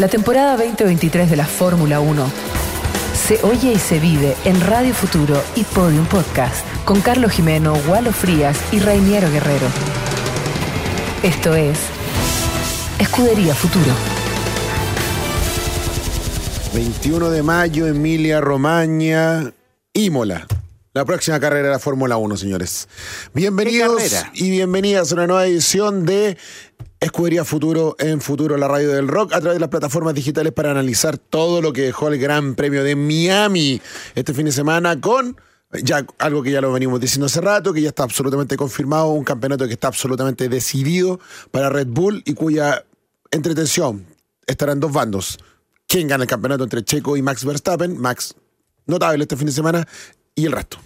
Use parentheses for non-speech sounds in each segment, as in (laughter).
La temporada 2023 de la Fórmula 1 se oye y se vive en Radio Futuro y Podium Podcast con Carlos Jimeno, Walo Frías y Rainiero Guerrero. Esto es Escudería Futuro. 21 de mayo, Emilia Romagna, Imola. La próxima carrera de la Fórmula 1, señores. Bienvenidos y bienvenidas a una nueva edición de Escudería Futuro en Futuro, la radio del rock, a través de las plataformas digitales para analizar todo lo que dejó el Gran Premio de Miami este fin de semana con ya algo que ya lo venimos diciendo hace rato, que ya está absolutamente confirmado, un campeonato que está absolutamente decidido para Red Bull y cuya entretención estará en dos bandos. ¿Quién gana el campeonato entre Checo y Max Verstappen? Max, notable este fin de semana, y el resto.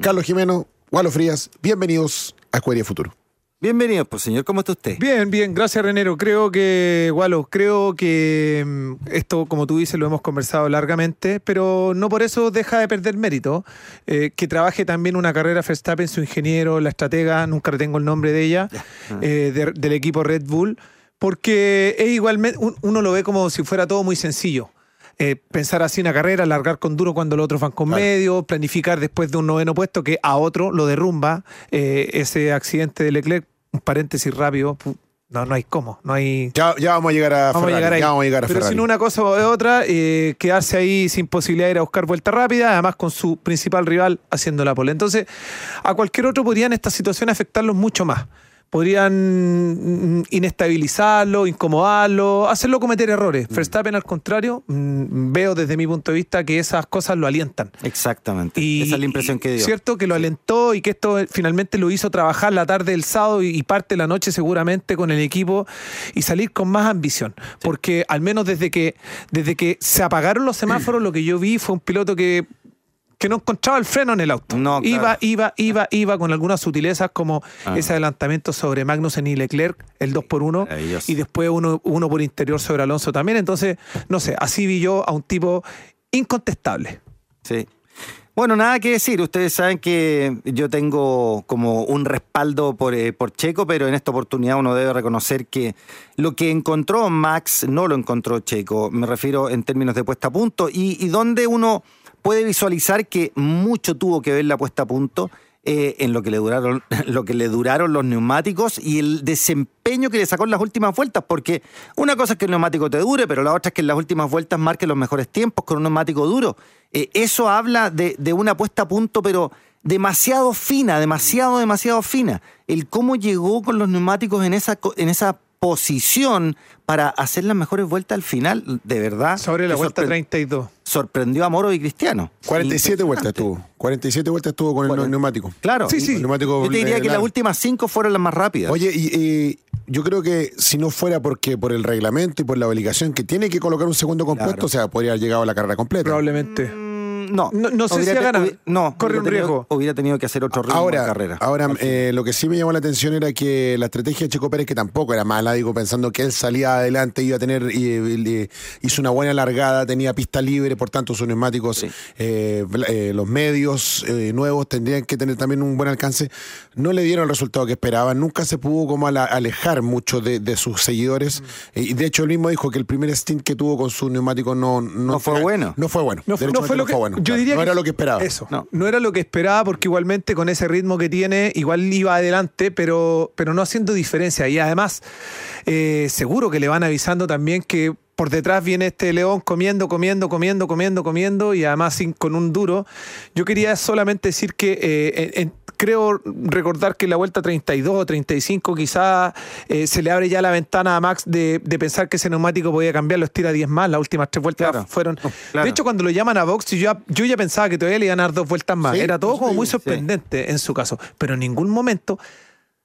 Carlos Jimeno, Walo Frías, bienvenidos a Escudería Futuro. Bienvenido, pues señor, ¿cómo está usted? Bien, bien, gracias Renero. Creo que, Walo, creo que mm, esto, como tú dices, lo hemos conversado largamente, pero no por eso deja de perder mérito. Eh, que trabaje también una carrera Verstappen, su ingeniero, la estratega, nunca tengo el nombre de ella, eh, del equipo Red Bull, porque es igualmente, uno lo ve como si fuera todo muy sencillo. Eh, pensar así una carrera, largar con duro cuando los otros van con medio, planificar después de un noveno puesto que a otro lo derrumba. Eh, ese accidente de Leclerc, un paréntesis rápido, no, no hay cómo, no hay... Ya, vamos a llegar a vamos a llegar ahí. ya vamos a llegar a Pero sin una cosa o otra, eh, quedarse ahí sin posibilidad de ir a buscar vuelta rápida, además con su principal rival haciendo la pole. Entonces, a cualquier otro podrían estas situaciones afectarlos mucho más podrían inestabilizarlo, incomodarlo, hacerlo cometer errores. Mm. Verstappen, al contrario, mm, veo desde mi punto de vista que esas cosas lo alientan. Exactamente. Esa es la impresión que dio. Cierto que lo alentó y que esto finalmente lo hizo trabajar la tarde del sábado y parte de la noche seguramente con el equipo y salir con más ambición. Porque al menos desde que, desde que se apagaron los semáforos, lo que yo vi fue un piloto que que no encontraba el freno en el auto. No, Iba, iba, iba, iba con algunas sutilezas como ah. ese adelantamiento sobre Magnussen y Leclerc, el 2 por 1 y después uno, uno por interior sobre Alonso también. Entonces, no sé, así vi yo a un tipo incontestable. Sí. Bueno, nada que decir. Ustedes saben que yo tengo como un respaldo por, eh, por, Checo, pero en esta oportunidad uno debe reconocer que lo que encontró Max no lo encontró Checo. Me refiero en términos de puesta a punto y, y donde uno puede visualizar que mucho tuvo que ver la puesta a punto eh, en lo que, le duraron, (laughs) lo que le duraron los neumáticos y el desempeño que le sacó en las últimas vueltas, porque una cosa es que el neumático te dure, pero la otra es que en las últimas vueltas marque los mejores tiempos con un neumático duro. Eh, eso habla de, de una puesta a punto, pero demasiado fina, demasiado, demasiado fina. El cómo llegó con los neumáticos en esa, en esa posición para hacer las mejores vueltas al final, de verdad. Sobre la vuelta 32. Sorprendió a Moro y Cristiano. 47 vueltas tuvo. 47 vueltas tuvo con el neumático. Claro. Sí, sí. Yo te diría que las últimas cinco fueron las más rápidas. Oye, y, yo creo que si no fuera porque por el reglamento y por la obligación que tiene que colocar un segundo compuesto, o sea, podría haber llegado a la carrera completa. Probablemente. Mm, no. No, sé si ha ganado. No, corre un riesgo. hubiera tenido que hacer otro ritmo ahora, de carrera. Ahora, eh, lo que sí me llamó la atención era que la estrategia de Checo Pérez, que tampoco era mala, digo, pensando que él salía adelante, iba a tener, y, hizo una buena largada, tenía pista libre, por tanto sus neumáticos, eh, eh, los medios nuevos tendrían que tener también un buen alcance. No le dieron el resultado que esperaban, nunca se pudo como alejar mucho de, sus seguidores. Mm. y de hecho, él mismo dijo que el primer stint que tuvo con su neumático no, no, fue bueno. No fue bueno. No, fue lo que, bueno. Yo diría no era lo que esperaba. Eso. No. no era lo que esperaba porque igualmente con ese ritmo que tiene, igual iba adelante, pero, pero no haciendo diferencia. Y además, eh, seguro que le van avisando también que por detrás viene este león comiendo, comiendo, comiendo, comiendo, comiendo y además sin, con un duro. Yo quería solamente decir que eh, creo recordar que en la vuelta 32 o 35 quizás eh, se le abre ya la ventana a Max de, pensar que ese neumático podía cambiar, los tira 10 más, las últimas tres vueltas fueron... De hecho, cuando lo llaman a Box, yo ya, yo ya pensaba que todavía le iban a dar dos vueltas más. Era todo como muy sorprendente en su caso, pero en ningún momento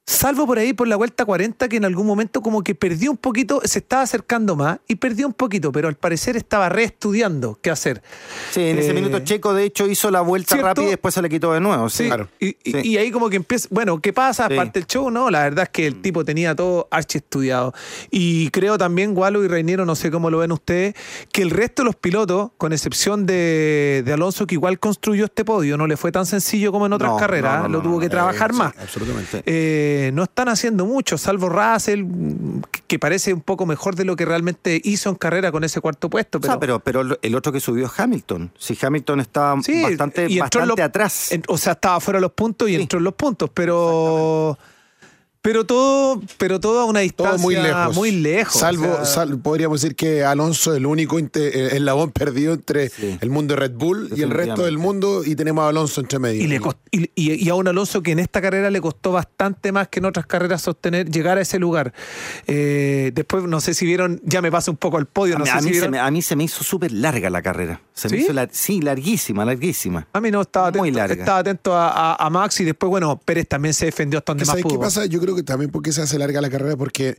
Salvo por ahí por la vuelta 40 que en algún momento como que perdió un poquito, se estaba acercando más y perdió un poquito, pero al parecer estaba reestudiando qué hacer. Sí, en ese eh, minuto Checo de hecho hizo la vuelta rápida y después se le quitó de nuevo. Sí, claro. y, ahí como que empieza, bueno, ¿qué pasa? Aparte del show, no, la verdad es que el tipo tenía todo archi estudiado. Y creo también, Gualo y Reiniero, no sé cómo lo ven ustedes, que el resto de los pilotos, con excepción de, Alonso, que igual construyó este podio, no le fue tan sencillo como en otras carreras, lo tuvo que trabajar más. absolutamente. Eh, eh, no están haciendo mucho, salvo Russell, que parece un poco mejor de lo que realmente hizo en carrera con ese cuarto puesto. Pero, pero, pero el otro que subió es Hamilton. Si Hamilton estaba bastante, bastante atrás. o sea, estaba fuera de los puntos y entró en los puntos, pero... Pero todo, pero todo a una distancia muy lejos. Muy lejos Salvo, podríamos decir que Alonso es el único eh, eslabón (laughs) perdido entre el mundo de Red Bull y el resto del mundo y tenemos a Alonso entre medio. Y, y, a un Alonso que en esta carrera le costó bastante más que en otras carreras sostener, llegar a ese lugar. Eh, después, no sé si vieron, ya me pasa un poco al podio. a, mí se me, a, mí se me, hizo súper larga la carrera. Se ¿Sí? Me hizo sí, larguísima, larguísima. A mí no, estaba atento, Muy larga. Estaba atento a, Max y después, bueno, Pérez también se defendió hasta donde más pudo. ¿Qué pasa? Yo creo que también porque se hace larga la carrera, porque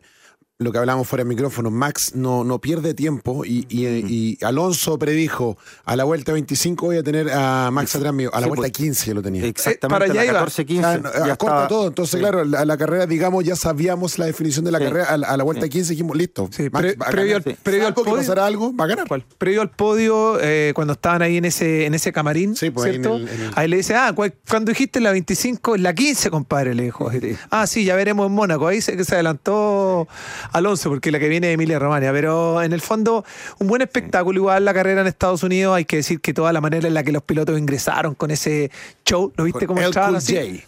lo que hablamos fuera del micrófono, Max no, no pierde tiempo y, y, Alonso predijo a la vuelta 25 voy a tener a Max atrás mío, a la vuelta 15 pues, lo tenía. Exactamente, para allá 14, 15. Ya, todo, entonces claro, a la, carrera, digamos, ya sabíamos la definición de la carrera, a, la vuelta 15 dijimos, listo, Max previo, al, previo al podio, pasará algo, va a ganar. ¿Cuál? Previo al podio, eh, cuando estaban ahí en ese, en ese camarín, pues, ¿cierto? Ahí, le dice, ah, cuando dijiste la 25, la 15, compadre, le dijo. Ah, sí, ya veremos en Mónaco. Ahí se, se adelantó Alonso, porque la que viene de Emilia Romagna, pero en el fondo un buen espectáculo, igual la carrera en Estados Unidos, hay que decir que toda la manera en la que los pilotos ingresaron con ese show, ¿lo viste cómo entraban así?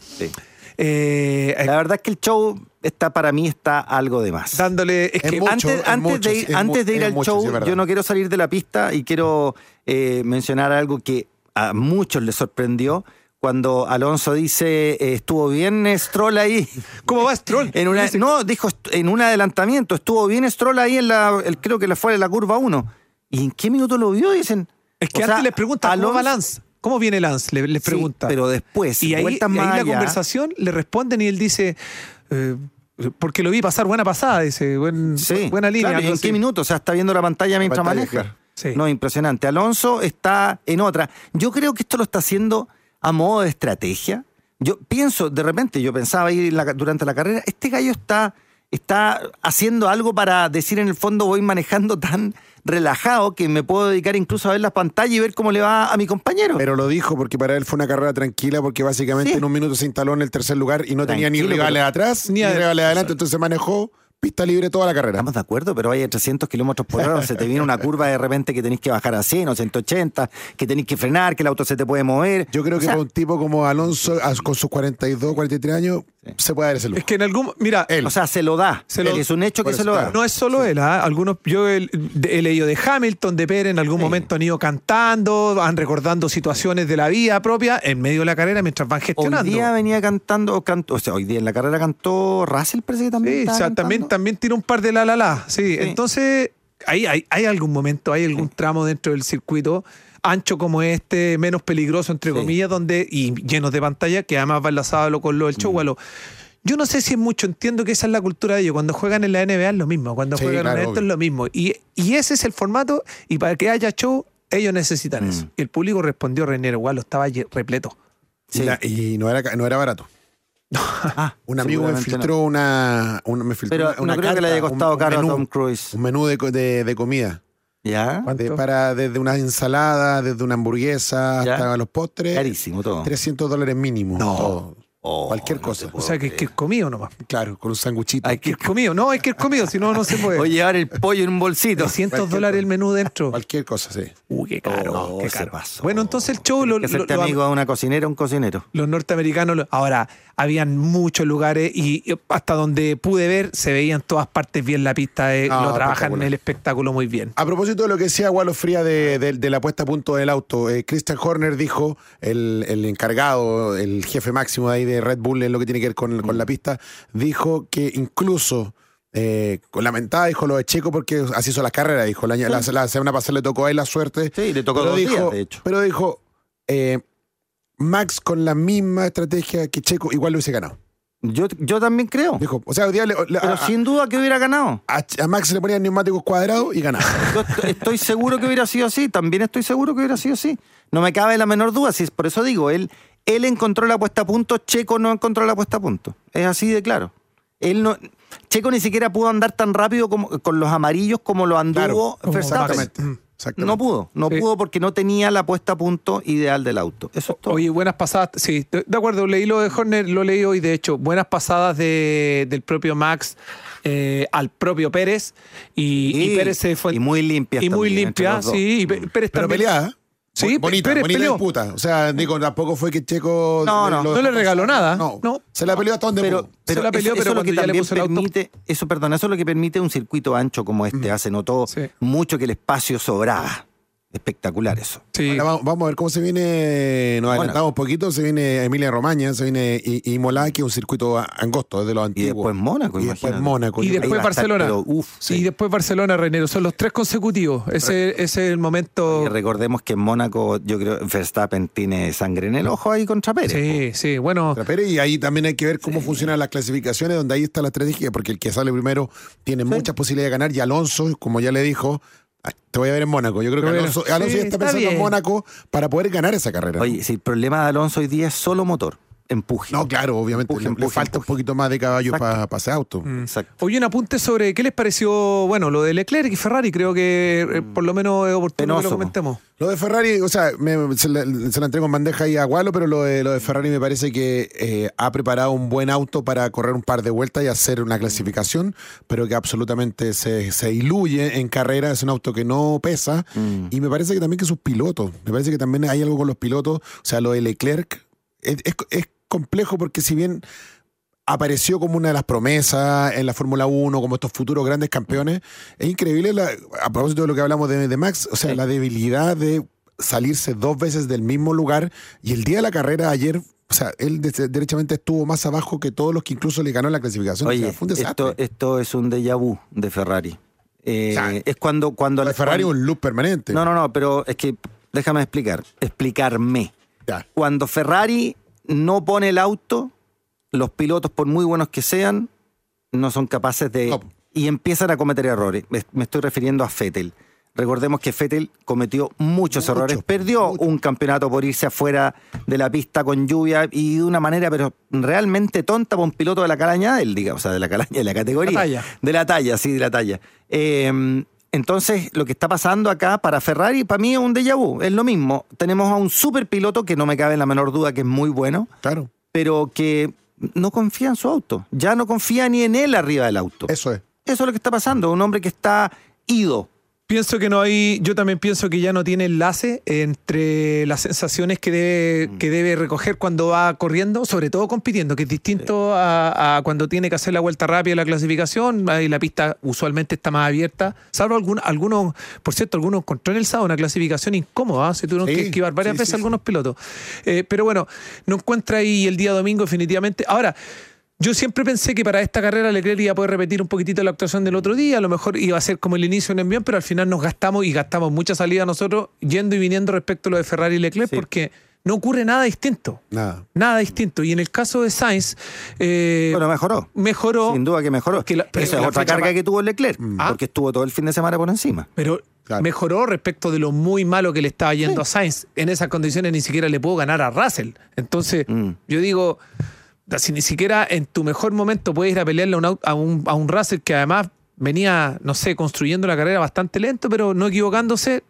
Eh, la verdad es que el show está para mí está algo de más. Dándole es que antes, antes, de ir, antes de ir al show, yo no quiero salir de la pista y quiero eh, mencionar algo que a muchos les sorprendió cuando Alonso dice eh, estuvo bien Stroll ahí. ¿Cómo va Stroll? En una, no, dijo en un adelantamiento, estuvo bien Stroll ahí en la, creo que fue en la curva 1. ¿Y en qué minuto lo vio? Dicen. Es que antes les pregunta, ¿cómo va Lance? ¿Cómo viene Lance? Le, les pregunta. pero después, y ahí, y la conversación le responden y él dice, eh, porque lo vi pasar buena pasada, dice, buena línea. ¿En qué minuto? O sea, está viendo la pantalla mientras maneja. No, impresionante. Alonso está en otra. Yo creo que esto lo está haciendo a modo de estrategia. Yo pienso, de repente, yo pensaba ahí durante la carrera, este gallo está, está haciendo algo para decir en el fondo voy manejando tan relajado que me puedo dedicar incluso a ver la pantalla y ver cómo le va a mi compañero. Pero lo dijo porque para él fue una carrera tranquila porque básicamente en un minuto se instaló en el tercer lugar y no tenía ni rivales atrás ni, ni rivales adelante, entonces manejó pista libre toda la carrera. Estamos de acuerdo, pero hay 300 kilómetros por hora, se te viene una curva de repente que tenés que bajar a 100 o 180, que tenés que frenar, que el auto se te puede mover. Yo creo que para un tipo como Alonso, con sus 42, 43 años, se puede dar ese lujo. Es que en algún. Mira. Él. O sea, se lo da. es un hecho que se lo da. No es solo él, ¿ah? Algunos. Yo he, leído de Hamilton, de Pérez, en algún momento han ido cantando, van recordando situaciones de la vida propia en medio de la carrera mientras van gestionando. Hoy día venía cantando, o sea, hoy día en la carrera cantó Russell, parece que también. Sí, o sea, también, también tiene un par de la la la. Sí, entonces. Hay, hay, hay, algún momento, hay algún tramo dentro del circuito ancho como este, menos peligroso, entre comillas, donde, y llenos de pantalla, que además va enlazado con lo del show. Mm. Yo no sé si es mucho, entiendo que esa es la cultura de ellos. Cuando juegan en la NBA es lo mismo, cuando juegan en esto es lo mismo. Y, ese es el formato, y para que haya show, ellos necesitan mm. eso. Y el público respondió, René, igual, estaba repleto. Y, no, era, no era barato. (laughs) Ah, un amigo me filtró una, me filtró Pero una, no creo que le haya costado caro a Tom Cruise. Un menú de, de comida. ¿Ya? para, desde una ensalada, desde una hamburguesa hasta los postres. Carísimo todo. 300 dólares mínimo. No. Oh, cualquier cosa. O sea, que, que es comido nomás. Claro, con un sanguchito. Hay que ir comido. No, hay que ir comido, si no, no se puede. (laughs) O llevar el pollo en un bolsito. 200 dólares el menú dentro. Cualquier cosa, sí. Uy, qué caro. Oh, qué caro. Bueno, entonces el show... Lo, que hacerte amigo a una cocinera, un cocinero. Los norteamericanos... Ahora, habían muchos lugares y hasta donde pude ver se veían todas partes bien la pista. De, lo trabajan en el espectáculo muy bien. A propósito de lo que decía Walo Fría de, la puesta a punto del auto, eh, Christian Horner dijo, el, el, encargado, el jefe máximo de ahí de Red Bull en lo que tiene que ver con, con la pista, dijo que incluso eh, lamentada, dijo lo de Checo porque así hizo la carrera, dijo. La, la, semana pasada le tocó a él la suerte. Sí, le tocó dos dijo, de hecho. Pero dijo, eh, Max con la misma estrategia que Checo igual lo hubiese ganado. Yo, yo también creo. Dijo, o sea, Pero sin duda que hubiera ganado. A, Max le ponían neumáticos cuadrados y ganaba. (laughs) Yo estoy seguro que hubiera sido así. También estoy seguro que hubiera sido así. No me cabe la menor duda. por eso digo, él, él encontró la puesta a punto, Checo no encontró la puesta a punto. Es así de claro. Él no, Checo ni siquiera pudo andar tan rápido como, con los amarillos como lo anduvo Verstappen. No pudo, no pudo porque no tenía la puesta a punto ideal del auto. Eso es todo. Oye, buenas pasadas, sí, de acuerdo, leí lo de Horner, lo leí hoy, de hecho, buenas pasadas de, del propio Max eh, al propio Pérez y, Pérez se fue. Y muy limpia. Y muy limpia, sí, y Pérez Pero peleada. Sí, bonita, Pérez bonita disputa. O sea, digo, tampoco fue que Checo. No, no, no le regaló nada. No, no. Se la peleó hasta donde pero, Pero se la peleó, eso, pero eso ya le puso permite, el auto... Eso, perdón, eso es lo que permite un circuito ancho como este. Hace notó mucho que el espacio sobraba. Espectacular eso. Sí. vamos a ver cómo se viene. Nos adelantamos un poquito. Se viene Emilia Romagna, se viene Imola, que es un circuito angosto desde los antiguos. Y después Mónaco, y después Mónaco. Y, después Barcelona. Y después Barcelona, Reinero. Son los tres consecutivos. Ese, es el momento. Y recordemos que en Mónaco, yo creo Verstappen tiene sangre en el ojo ahí contra Pérez. Sí, sí, bueno. Contra Pérez, y ahí también hay que ver cómo funcionan las clasificaciones, donde ahí está la estrategia, porque el que sale primero tiene muchas posibilidades de ganar. Y Alonso, como ya le dijo, te voy a ver en Mónaco. Yo creo que Alonso, ya está, pensando en Mónaco para poder ganar esa carrera. Oye, si el problema de Alonso hoy día es solo motor empuje. No, claro, obviamente. le, falta un poquito más de caballo para ese auto. Mm. Exacto. Oye, un apunte sobre qué les pareció, bueno, lo de Leclerc y Ferrari, creo que eh, por lo menos es oportuno que lo comentemos. Lo de Ferrari, o sea, se, la, entrego en bandeja ahí a Gualo, pero lo de, lo de Ferrari me parece que eh, ha preparado un buen auto para correr un par de vueltas y hacer una clasificación, pero que absolutamente se, se diluye en carrera. Es un auto que no pesa. Mm. Y me parece que también que sus pilotos, me parece que también hay algo con los pilotos. O sea, lo de Leclerc es, es complejo porque si bien apareció como una de las promesas en la Fórmula 1, como estos futuros grandes campeones, es increíble, a propósito de lo que hablamos de, Max, o sea, la debilidad de salirse dos veces del mismo lugar y el día de la carrera ayer o sea, él derechamente estuvo más abajo que todos los que incluso le ganó la clasificación. Oye, esto, esto, es un déjà vu de Ferrari. Eh, es cuando, cuando la Ferrari es un loop permanente. No, no, no, pero es que déjame explicar, explicarme. Cuando Ferrari no pone el auto, los pilotos, por muy buenos que sean, no son capaces de... Y empiezan a cometer errores. Me estoy refiriendo a Fettel. Recordemos que Fettel cometió muchos errores, perdió un campeonato por irse afuera de la pista con lluvia y de una manera pero realmente tonta para un piloto de la calaña él, diga, o sea, de la calaña, de la categoría. De la talla, sí, de la talla. Eh, entonces, lo que está pasando acá para Ferrari, para mí es un déjà vu. Es lo mismo. Tenemos a un super piloto que no me cabe en la menor duda que es muy bueno. Claro. Pero que no confía en su auto. Ya no confía ni en él arriba del auto. Eso es. Eso es lo que está pasando. Un hombre que está ido. Pienso que no hay, yo también pienso que ya no tiene enlace entre las sensaciones que debe, mm. que debe recoger cuando va corriendo, sobre todo compitiendo, que es distinto a, cuando tiene que hacer la vuelta rápida la clasificación, ahí la pista usualmente está más abierta, salvo algunos, algunos por cierto, algunos encontró en el sábado una clasificación incómoda, ¿ah? se tuvieron que esquivar varias veces algunos pilotos. Eh, pero bueno, no encuentra ahí el día domingo definitivamente. Ahora, yo siempre pensé que para esta carrera Leclerc iba a poder repetir un poquitito la actuación del otro día, a lo mejor iba a ser como el inicio en envión, pero al final nos gastamos y gastamos mucha salida nosotros yendo y viniendo respecto a lo de Ferrari y Leclerc porque no ocurre nada distinto. Nada. Nada distinto. Y en el caso de Sainz. Eh, bueno, mejoró. Mejoró. Sin duda que mejoró. pero Esa es otra carga que tuvo Leclerc, ah. porque estuvo todo el fin de semana por encima. Pero mejoró respecto de lo muy malo que le estaba yendo a Sainz. En esas condiciones ni siquiera le puedo ganar a Russell. Entonces, mm. yo digo si ni siquiera en tu mejor momento puedes ir a pelearle a un, a un, Russell que además venía, no sé, construyendo la carrera bastante lento, pero no equivocándose,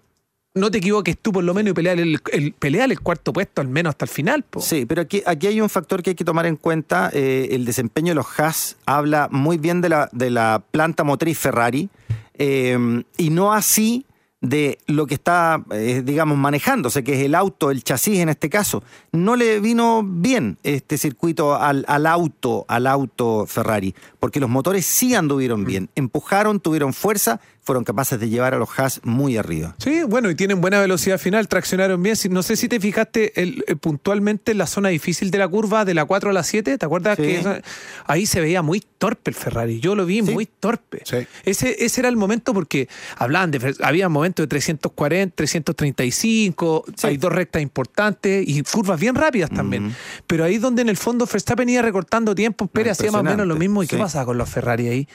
no te equivoques tú por lo menos y pelear el, el cuarto puesto al menos hasta el final. Sí, pero aquí, aquí hay un factor que hay que tomar en cuenta. Eh, el desempeño de los Haas habla muy bien de la, de la planta motriz Ferrari eh, y no así de lo que está, eh, digamos, manejándose, que es el auto, el chasis en este caso. No le vino bien este circuito al, al auto, al auto Ferrari, porque los motores sí anduvieron bien, empujaron, tuvieron fuerza fueron capaces de llevar a los Haas muy arriba. Sí, bueno, y tienen buena velocidad final, traccionaron bien. No sé si te fijaste el, puntualmente en la zona difícil de la curva, de la 4 a la 7, ¿te acuerdas? que ahí se veía muy torpe el Ferrari, yo lo vi muy torpe. Ese, ese era el momento porque hablaban de, había momentos de 340, 335, hay dos rectas importantes y curvas bien rápidas también. Pero ahí donde en el fondo Verstappen iba recortando tiempo, Pérez hacía más o menos lo mismo. ¿Y qué pasaba con los Ferrari ahí?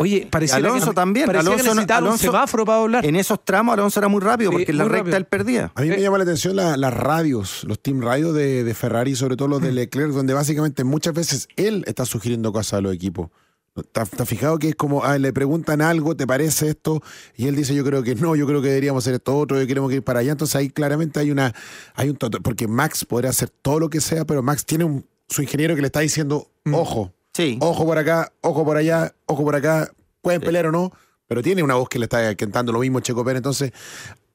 Oye, parecía Alonso también. Alonso, un semáforo para hablar. En esos tramos Alonso era muy rápido porque en la recta él perdía. A mí me llama la atención las radios, los team radios de, Ferrari, sobre todo los de mm. Leclerc, donde básicamente muchas veces él está sugiriendo cosas a los equipos. ¿Te has fijado que es como, ah, le preguntan algo, ¿te parece esto? Y él dice, yo creo que no, yo creo que deberíamos hacer esto otro, yo queremos ir para allá. Entonces ahí claramente hay una, hay un porque Max podría hacer todo lo que sea, pero Max tiene un, su ingeniero que le está diciendo, mm. ojo, sí. ojo por acá, ojo por allá, ojo por acá, pueden pelear o no, pero tiene una voz que le está cantando lo mismo Checo Pérez. Entonces,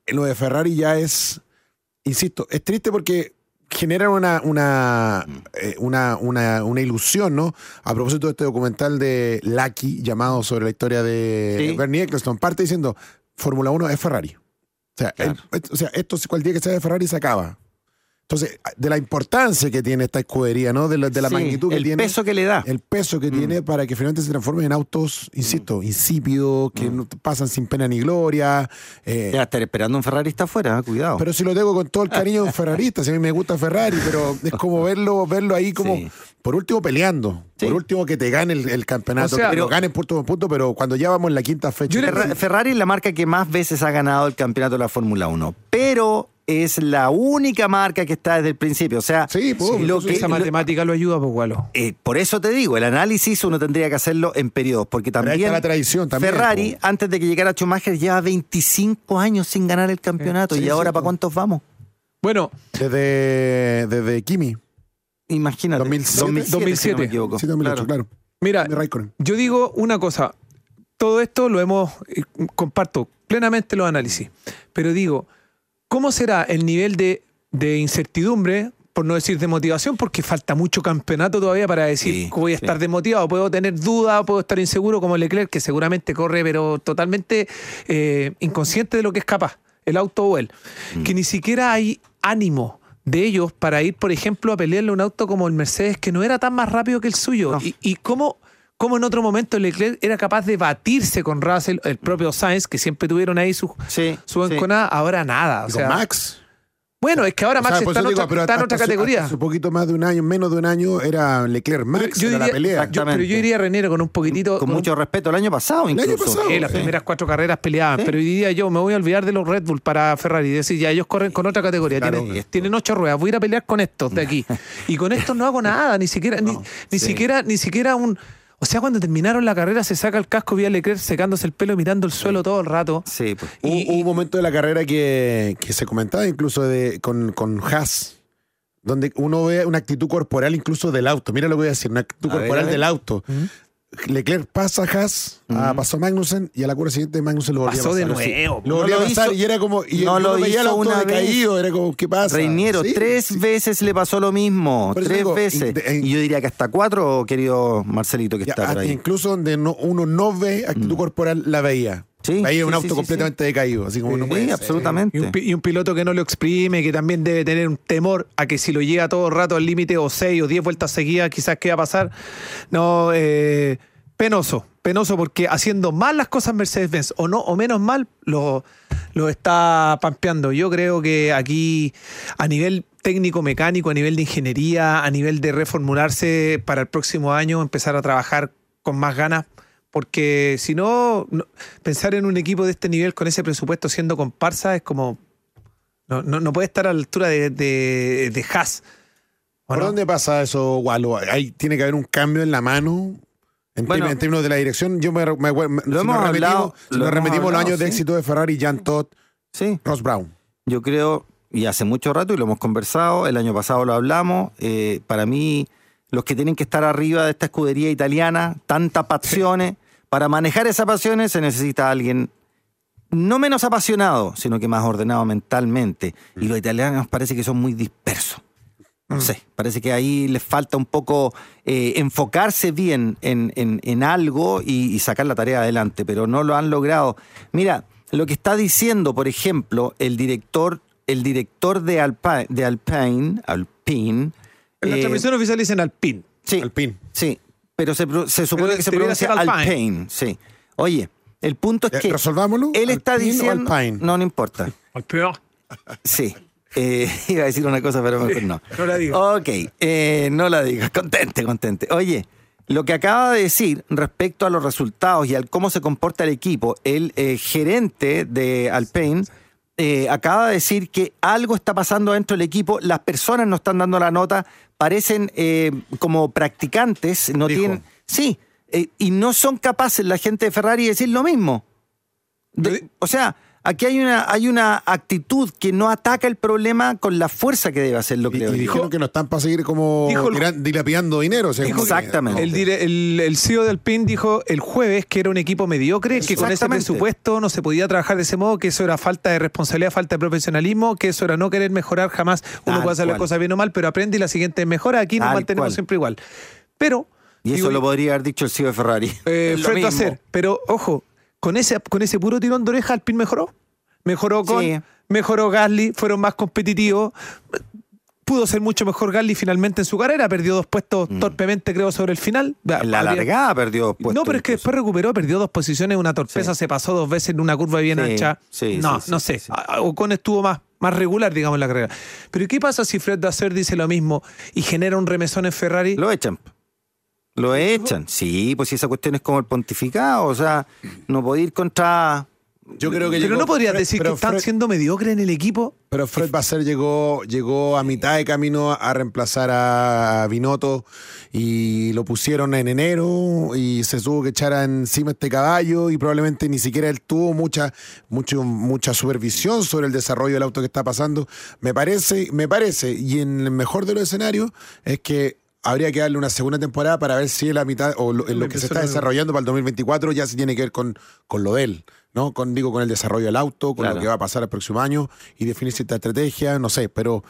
lo de Ferrari ya es, insisto, es triste porque generan una, una, eh, una, una, una, ilusión, ¿no? A propósito de este documental de Lucky llamado sobre la historia de Bernie Eccleston, parte diciendo, Fórmula 1 es Ferrari. O sea, o sea, esto cualquier día que sea de Ferrari se acaba. Entonces, de la importancia que tiene esta escudería, ¿no? De la, de la magnitud que tiene. El peso que le da. El peso que mm. tiene para que finalmente se transformen en autos, insisto, mm. insípidos, que mm. no pasan sin pena ni gloria. Eh. Ya estar esperando un ferrarista afuera, cuidado. Pero si lo tengo con todo el cariño de un ferrarista, si a mí me gusta Ferrari, pero es (laughs) como verlo, verlo ahí como, por último, peleando. Por último, que te gane el, campeonato, que lo gane punto por punto, pero cuando ya vamos en la quinta fecha. Ferrari es la marca que más veces ha ganado el campeonato de la Fórmula 1. Pero es la única marca que está desde el principio. O sea, lo que, esa matemática lo, ayuda, pues, eh, por eso te digo, el análisis uno tendría que hacerlo en periodos, porque también, la tradición, también Ferrari, antes de que llegara Schumacher, lleva 25 años sin ganar el campeonato. ¿Y ahora para cuántos vamos? Bueno, desde, desde Kimi. Imagínate. 2007. 2007. Sí, 2008, claro. Mira, yo digo una cosa. Todo esto lo hemos, eh, comparto plenamente los análisis, pero digo, ¿Cómo será el nivel de, incertidumbre, por no decir de motivación, porque falta mucho campeonato todavía para decir que voy a estar desmotivado? Puedo tener dudas, puedo estar inseguro como Leclerc, que seguramente corre, pero totalmente eh, inconsciente de lo que es capaz, el auto o él. Mm. Que ni siquiera hay ánimo de ellos para ir, por ejemplo, a pelearle un auto como el Mercedes, que no era tan más rápido que el suyo. Y, y cómo cómo en otro momento Leclerc era capaz de batirse con Russell, el propio Sainz, que siempre tuvieron ahí su, su enconada, ahora nada. O sea, Max. Bueno, es que ahora Max está, en, otra, categoría. Hace un poquito más de un año, menos de un año, era Leclerc Max yo, la pelea. pero yo iría Renero con un poquitito. Con, mucho respeto, el año pasado incluso. El año pasado, las primeras cuatro carreras peleaban. Pero hoy diría yo, me voy a olvidar de los Red Bull para Ferrari. Decir, ya ellos corren con otra categoría. tienen, ocho ruedas. Voy a ir a pelear con estos de aquí. (laughs) y con estos no hago nada, ni siquiera, ni siquiera, ni siquiera un o sea, cuando terminaron la carrera se saca el casco, vía Leclerc secándose el pelo, mirando el suelo todo el rato. Sí, pues. Y, Hubo un momento de la carrera que, se comentaba incluso de, con, con Haas, donde uno ve una actitud corporal incluso del auto. Mira lo que voy a decir, una actitud corporal del auto. Leclerc pasa a Haas, pasó a Magnussen y a la curva siguiente Magnussen lo volvió pasó a pasar. de nuevo. Lo volvió a pasar y era como. Y no lo veía el auto una decaído, era como, ¿qué pasa? Reiniero, tres veces le pasó lo mismo. tres veces. y yo diría que hasta cuatro, querido Marcelito, que está por ahí. Incluso donde no, uno no ve actitud mm. corporal, la veía. Sí, Ahí es un auto completamente decaído, así como uno puede absolutamente. Y un, piloto que no lo exprime, que también debe tener un temor a que si lo llega todo el rato al límite o seis o diez vueltas seguidas, quizás qué va a pasar. No, eh, penoso, penoso porque haciendo mal las cosas Mercedes-Benz o no o menos mal lo, lo está pampeando. Yo creo que aquí a nivel técnico mecánico, a nivel de ingeniería, a nivel de reformularse para el próximo año, empezar a trabajar con más ganas, porque si no, pensar en un equipo de este nivel con ese presupuesto siendo comparsa es como no, no, puede estar a la altura de, de, Haas. ¿Por dónde pasa eso, Walo? Hay, tiene que haber un cambio en la mano en, términos de la dirección, yo me, me, lo si hemos hablado, nos remetimos los años de éxito de Ferrari, Jan Todd, sí. Ross Brown. Yo creo, y hace mucho rato, y lo hemos conversado, el año pasado lo hablamos, eh, para mí, los que tienen que estar arriba de esta escudería italiana, tantas pasiones, para manejar esas pasiones se necesita alguien no menos apasionado, sino que más ordenado mentalmente. Y los italianos parece que son muy dispersos. No mm. sé, parece que ahí les falta un poco eh, enfocarse bien en, algo y, sacar la tarea adelante, pero no lo han logrado. Mira, lo que está diciendo, por ejemplo, el director, el director de, Alpine, de Alpine, Alpine en la eh, transmisión oficial dicen Alpine. Sí, Alpine. Sí, pero se, supone que se pronuncia Alpine. Sí. Oye, el punto es que. Resolvámoslo. Él está diciendo. No, no importa. Alpine. Sí. Eh, (laughs) iba a decir una cosa, pero mejor no. no la digo. Ok, eh, no la digas. Contente, contente. Oye, lo que acaba de decir respecto a los resultados y al cómo se comporta el equipo, el eh, gerente de Alpine acaba de decir que algo está pasando dentro del equipo, las personas no están dando la nota, parecen como practicantes, no tienen... Sí, eh, y no son capaces la gente de Ferrari de decir lo mismo. o sea, aquí hay una, hay una actitud que no ataca el problema con la fuerza que debe hacerlo, creo. Y, dijeron que no están para seguir como dilapidando dinero. exactamente. el, el, CEO del PIN dijo el jueves que era un equipo mediocre, que con ese presupuesto no se podía trabajar de ese modo, que eso era falta de responsabilidad, falta de profesionalismo, que eso era no querer mejorar jamás. Uno puede hacer las cosas bien o mal, pero aprende y la siguiente mejora. Aquí nos mantenemos siempre igual. Pero... Y eso lo podría haber dicho el CEO de Ferrari. Eh, (laughs) hacer. Pero ojo, con ese, con ese puro tirón de oreja, Alpine mejoró. Mejoró con, mejoró Gasly, fueron más competitivos. Pudo ser mucho mejor Gasly finalmente en su carrera, perdió dos puestos mm. torpemente, creo, sobre el final. En la largada perdió dos puestos. No, pero es que después recuperó, perdió dos posiciones, una torpeza, se pasó dos veces en una curva bien ancha. no, no sé. Ocon estuvo más, más regular, digamos, en la carrera. Pero ¿qué pasa si Fred Dasser dice lo mismo y genera un remesón en Ferrari? Lo echan. Lo echan, sí, pues si esa cuestión es como el pontificado, o sea, no puede ir contra... Yo creo que pero no podrías decir que están siendo mediocres en el equipo. Pero Fred Basser llegó, llegó a mitad de camino a reemplazar a Binotto y lo pusieron en enero y se tuvo que echar encima este caballo y probablemente ni siquiera él tuvo mucha, mucho, mucha supervisión sobre el desarrollo del auto que está pasando. Me parece, me parece, y en el mejor de los escenarios es que habría que darle una segunda temporada para ver si la mitad o en lo que se está desarrollando para el 2024 ya se tiene que ver con, con lo de él, ¿no? Con, digo, con el desarrollo del auto, con lo que va a pasar el próximo año y definir cierta estrategia, no sé, pero.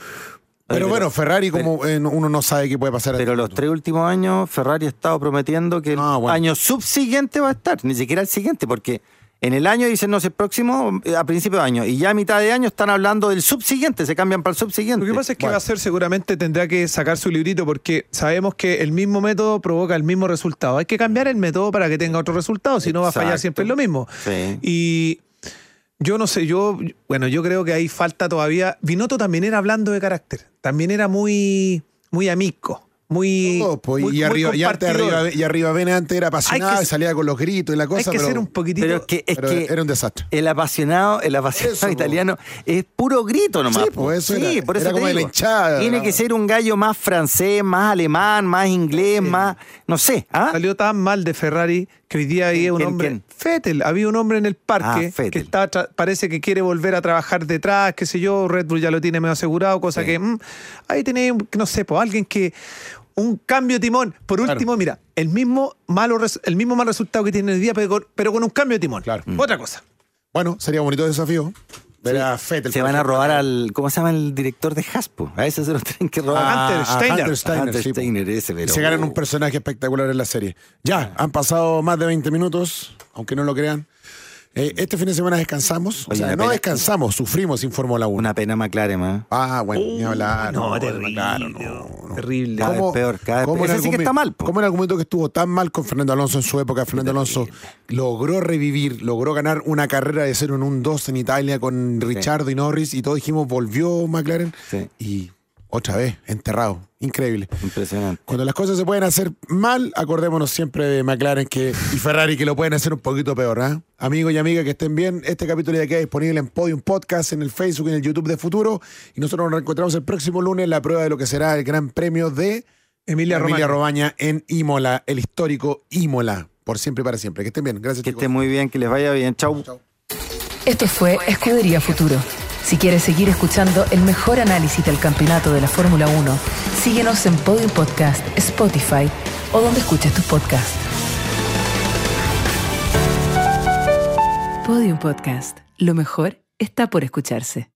Pero, bueno, Ferrari, como eh, uno no sabe qué puede pasar. Pero los tres últimos años, Ferrari ha estado prometiendo que el ah, año subsiguiente va a estar, ni siquiera el siguiente, porque en el año dicen, no sé, próximo, a principio de año. Y ya a mitad de año están hablando del subsiguiente, se cambian para el subsiguiente. Lo que pasa es que va a ser, seguramente tendrá que sacar su librito porque sabemos que el mismo método provoca el mismo resultado. Hay que cambiar el método para que tenga otro resultado, si no va a fallar siempre lo mismo. Y yo no sé, yo, bueno, yo creo que ahí falta todavía. Vinoto también era hablando de carácter, también era muy, muy amigo muy, pues, y, arriba, y, arriba, y arriba antes era apasionado y salía con los gritos y la cosa. Hay que pero, ser un poquitito. Pero, que, es que era un desastre. El apasionado, el apasionado italiano es puro grito nomás. Sí, pues eso sí, por eso como hinchada, Tiene que ser un gallo más francés, más alemán, más inglés, más. No sé. ¿ah? Salió tan mal de Ferrari que hoy día había un hombre. Fettel, había un hombre en el parque ah, que está, parece que quiere volver a trabajar detrás, qué sé yo, Red Bull ya lo tiene medio asegurado, cosa que mm, ahí tenéis, no sé, pues alguien que un cambio de timón. Por último, mira, el mismo, malo el mismo mal resultado que tiene el día, pero con, un cambio de timón. Claro. Otra cosa. Bueno, sería un bonito desafío. Se van a robar al. ¿Cómo se llama el director de Haspo? A ese se lo tienen que robar. Ah, Hunter Steiner. Hunter Steiner, Steiner ese, pero... Se ganan un personaje espectacular en la serie. Ya, han pasado más de 20 minutos, aunque no lo crean. Eh, este fin de semana descansamos. o sea, no descansamos, sufrimos sin Fórmula 1. Una pena McLaren, ¿eh? Ah, bueno, ni hablar. No, terrible. no, terrible. Cada vez peor, cada vez peor. sí que está mal. ¿Cómo en el argumento que estuvo tan mal con Fernando Alonso en su época? Fernando Alonso logró revivir, logró ganar una carrera de 0 en un 2 en Italia con Richardo y Norris y todos dijimos, volvió McLaren. Sí. Y otra vez, enterrado. Increíble. Impresionante. Cuando las cosas se pueden hacer mal, acordémonos siempre de McLaren que, y Ferrari que lo pueden hacer un poquito peor. ¿eh? Amigos y amigas que estén bien, este capítulo ya queda disponible en Podium Podcast, en el Facebook y en el YouTube de Futuro. Y nosotros nos reencontramos el próximo lunes en la prueba de lo que será el Gran Premio de Emilia, Romaña. en Imola, el histórico Imola. Por siempre y para siempre. Que estén bien. Gracias. Que estén muy bien, que les vaya bien. Chau. Esto fue Escudería Futuro. Si quieres seguir escuchando el mejor análisis del campeonato de la Fórmula 1, síguenos en Podium Podcast, Spotify o donde escuches tus podcasts. Podium Podcast. Lo mejor está por escucharse.